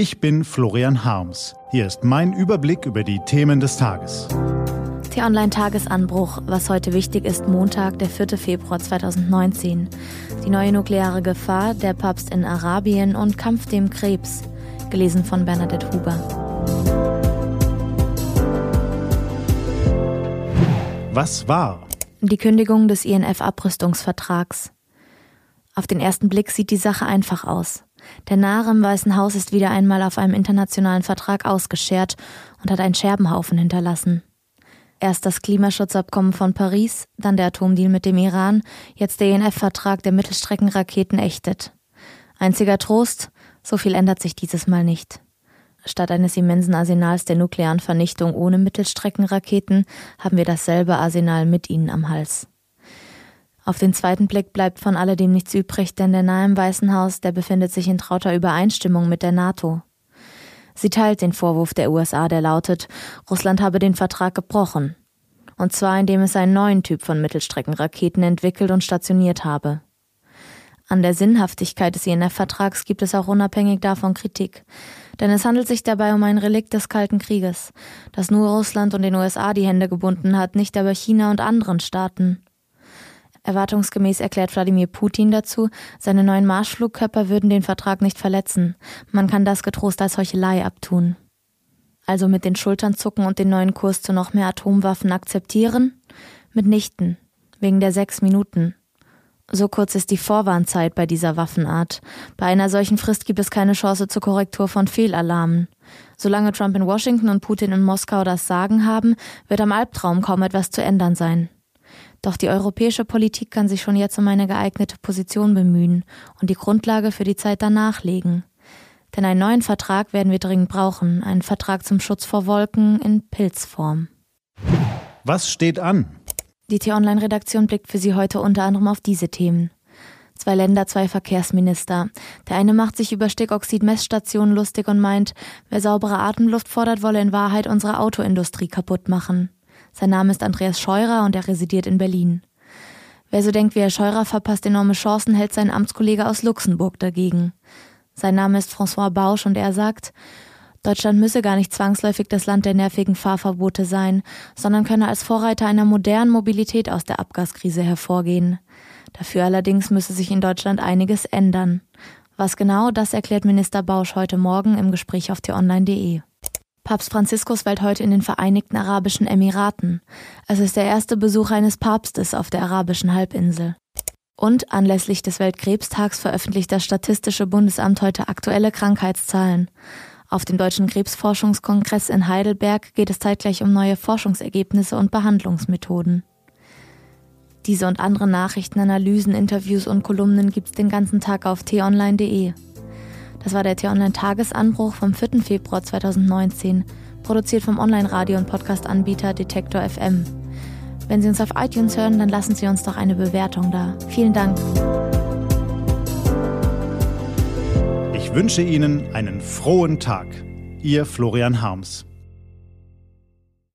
Ich bin Florian Harms. Hier ist mein Überblick über die Themen des Tages. T-Online-Tagesanbruch. Was heute wichtig ist, Montag, der 4. Februar 2019. Die neue nukleare Gefahr, der Papst in Arabien und Kampf dem Krebs. Gelesen von Bernadette Huber. Was war? Die Kündigung des INF-Abrüstungsvertrags. Auf den ersten Blick sieht die Sache einfach aus. Der Narr im Weißen Haus ist wieder einmal auf einem internationalen Vertrag ausgeschert und hat einen Scherbenhaufen hinterlassen. Erst das Klimaschutzabkommen von Paris, dann der Atomdeal mit dem Iran, jetzt der INF-Vertrag, der Mittelstreckenraketen ächtet. Einziger Trost, so viel ändert sich dieses Mal nicht. Statt eines immensen Arsenals der nuklearen Vernichtung ohne Mittelstreckenraketen haben wir dasselbe Arsenal mit ihnen am Hals. Auf den zweiten Blick bleibt von alledem nichts übrig, denn der nahe im Weißen Haus, der befindet sich in trauter Übereinstimmung mit der NATO. Sie teilt den Vorwurf der USA, der lautet, Russland habe den Vertrag gebrochen. Und zwar indem es einen neuen Typ von Mittelstreckenraketen entwickelt und stationiert habe. An der Sinnhaftigkeit des INF-Vertrags gibt es auch unabhängig davon Kritik. Denn es handelt sich dabei um ein Relikt des Kalten Krieges, das nur Russland und den USA die Hände gebunden hat, nicht aber China und anderen Staaten. Erwartungsgemäß erklärt Wladimir Putin dazu, seine neuen Marschflugkörper würden den Vertrag nicht verletzen. Man kann das getrost als Heuchelei abtun. Also mit den Schultern zucken und den neuen Kurs zu noch mehr Atomwaffen akzeptieren? Mitnichten. Wegen der sechs Minuten. So kurz ist die Vorwarnzeit bei dieser Waffenart. Bei einer solchen Frist gibt es keine Chance zur Korrektur von Fehlalarmen. Solange Trump in Washington und Putin in Moskau das Sagen haben, wird am Albtraum kaum etwas zu ändern sein. Doch die europäische Politik kann sich schon jetzt um eine geeignete Position bemühen und die Grundlage für die Zeit danach legen. Denn einen neuen Vertrag werden wir dringend brauchen, einen Vertrag zum Schutz vor Wolken in Pilzform. Was steht an? Die T-Online-Redaktion blickt für Sie heute unter anderem auf diese Themen. Zwei Länder, zwei Verkehrsminister. Der eine macht sich über Stickoxid-Messstationen lustig und meint, wer saubere Atemluft fordert, wolle in Wahrheit unsere Autoindustrie kaputt machen. Sein Name ist Andreas Scheurer und er residiert in Berlin. Wer so denkt wie Herr Scheurer verpasst enorme Chancen, hält sein Amtskollege aus Luxemburg dagegen. Sein Name ist François Bausch und er sagt, Deutschland müsse gar nicht zwangsläufig das Land der nervigen Fahrverbote sein, sondern könne als Vorreiter einer modernen Mobilität aus der Abgaskrise hervorgehen. Dafür allerdings müsse sich in Deutschland einiges ändern. Was genau, das erklärt Minister Bausch heute Morgen im Gespräch auf t-online.de. Papst Franziskus weilt heute in den Vereinigten Arabischen Emiraten. Es ist der erste Besuch eines Papstes auf der arabischen Halbinsel. Und anlässlich des Weltkrebstags veröffentlicht das Statistische Bundesamt heute aktuelle Krankheitszahlen. Auf dem Deutschen Krebsforschungskongress in Heidelberg geht es zeitgleich um neue Forschungsergebnisse und Behandlungsmethoden. Diese und andere Nachrichten, Analysen, Interviews und Kolumnen gibt's den ganzen Tag auf t-online.de. Das war der T-Online-Tagesanbruch vom 4. Februar 2019, produziert vom Online-Radio- und Podcast-Anbieter Detektor FM. Wenn Sie uns auf iTunes hören, dann lassen Sie uns doch eine Bewertung da. Vielen Dank. Ich wünsche Ihnen einen frohen Tag. Ihr Florian Harms.